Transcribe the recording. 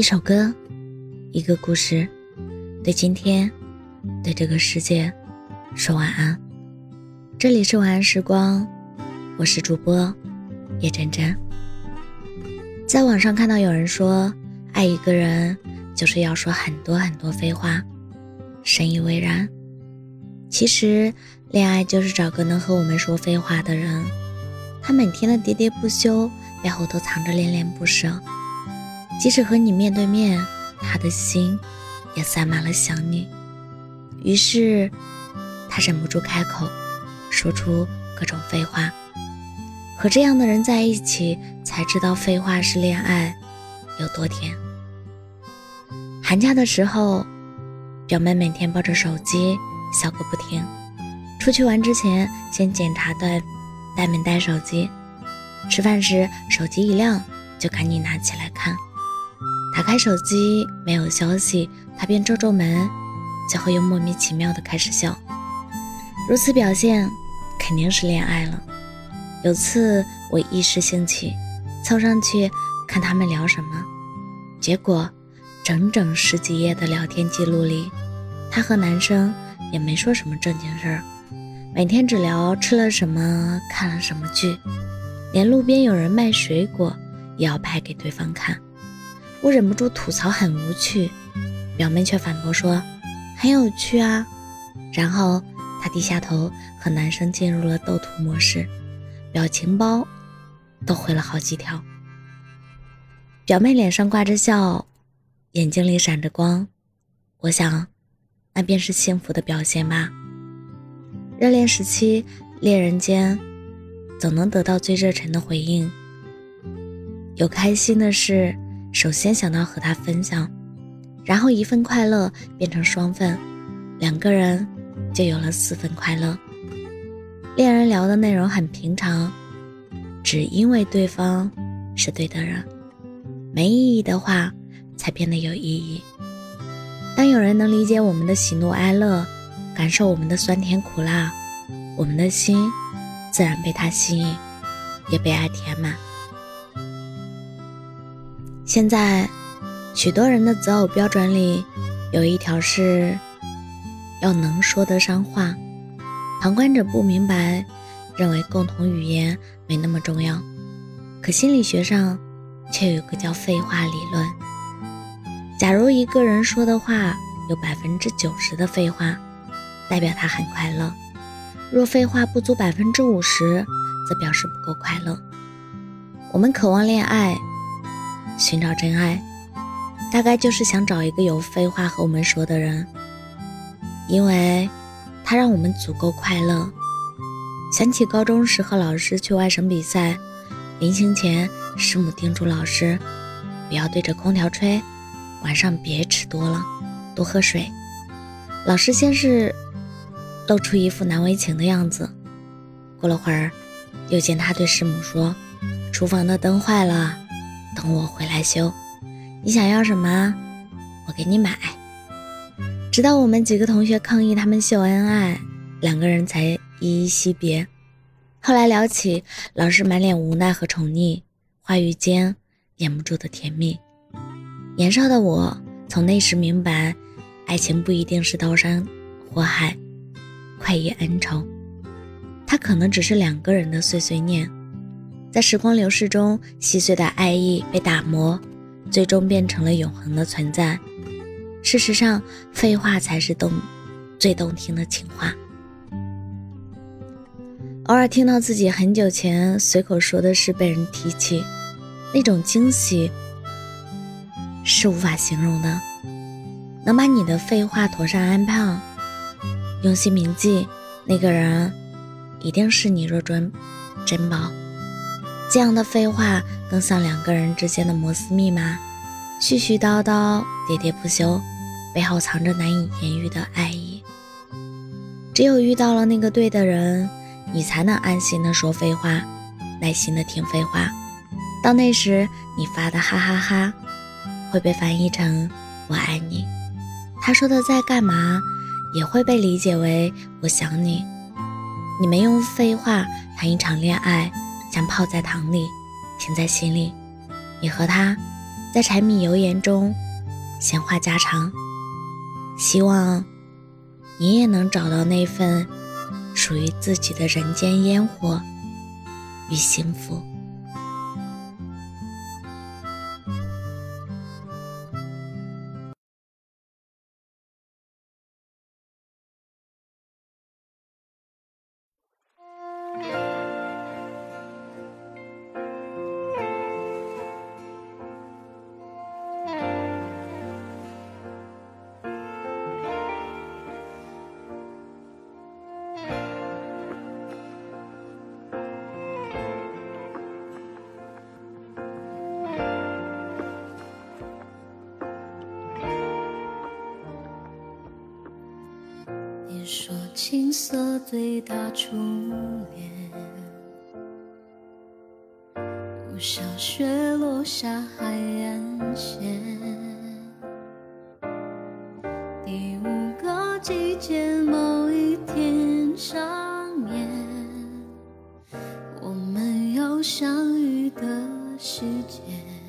一首歌，一个故事，对今天，对这个世界，说晚安。这里是晚安时光，我是主播叶真真。在网上看到有人说，爱一个人就是要说很多很多废话，深以为然。其实，恋爱就是找个能和我们说废话的人，他每天的喋喋不休背后都藏着恋恋不舍。即使和你面对面，他的心也塞满了想你。于是，他忍不住开口，说出各种废话。和这样的人在一起，才知道废话是恋爱有多甜。寒假的时候，表妹每天抱着手机笑个不停。出去玩之前，先检查带带没带手机。吃饭时，手机一亮就赶紧拿起来看。打开手机没有消息，他便皱皱眉，最后又莫名其妙的开始笑。如此表现，肯定是恋爱了。有次我一时兴起，凑上去看他们聊什么，结果整整十几页的聊天记录里，他和男生也没说什么正经事儿，每天只聊吃了什么，看了什么剧，连路边有人卖水果也要拍给对方看。我忍不住吐槽很无趣，表妹却反驳说很有趣啊。然后她低下头和男生进入了斗图模式，表情包都回了好几条。表妹脸上挂着笑，眼睛里闪着光，我想那便是幸福的表现吧。热恋时期，恋人间总能得到最热忱的回应，有开心的事。首先想到和他分享，然后一份快乐变成双份，两个人就有了四份快乐。恋人聊的内容很平常，只因为对方是对的人，没意义的话才变得有意义。当有人能理解我们的喜怒哀乐，感受我们的酸甜苦辣，我们的心自然被他吸引，也被爱填满。现在，许多人的择偶标准里，有一条是要能说得上话。旁观者不明白，认为共同语言没那么重要，可心理学上却有个叫废话理论。假如一个人说的话有百分之九十的废话，代表他很快乐；若废话不足百分之五十，则表示不够快乐。我们渴望恋爱。寻找真爱，大概就是想找一个有废话和我们说的人，因为他让我们足够快乐。想起高中时和老师去外省比赛，临行前师母叮嘱老师，不要对着空调吹，晚上别吃多了，多喝水。老师先是露出一副难为情的样子，过了会儿，又见他对师母说：“厨房的灯坏了。”等我回来修，你想要什么，我给你买。直到我们几个同学抗议他们秀恩爱，两个人才依依惜别。后来聊起，老师满脸无奈和宠溺，话语间掩不住的甜蜜。年少的我，从那时明白，爱情不一定是刀山火海、快意恩仇，它可能只是两个人的碎碎念。在时光流逝中，细碎的爱意被打磨，最终变成了永恒的存在。事实上，废话才是动最动听的情话。偶尔听到自己很久前随口说的事被人提起，那种惊喜是无法形容的。能把你的废话妥善安排，用心铭记，那个人一定是你若珍珍宝。这样的废话更像两个人之间的摩斯密码，絮絮叨叨，喋喋不休，背后藏着难以言喻的爱意。只有遇到了那个对的人，你才能安心的说废话，耐心的听废话。到那时，你发的哈哈哈，会被翻译成我爱你；他说的在干嘛，也会被理解为我想你。你们用废话谈一场恋爱。像泡在糖里，甜在心里，你和他在柴米油盐中闲话家常。希望你也能找到那份属于自己的人间烟火与幸福。青涩最大初恋，不小雪落下海岸线，第五个季节某一天上演，我们要相遇的时间。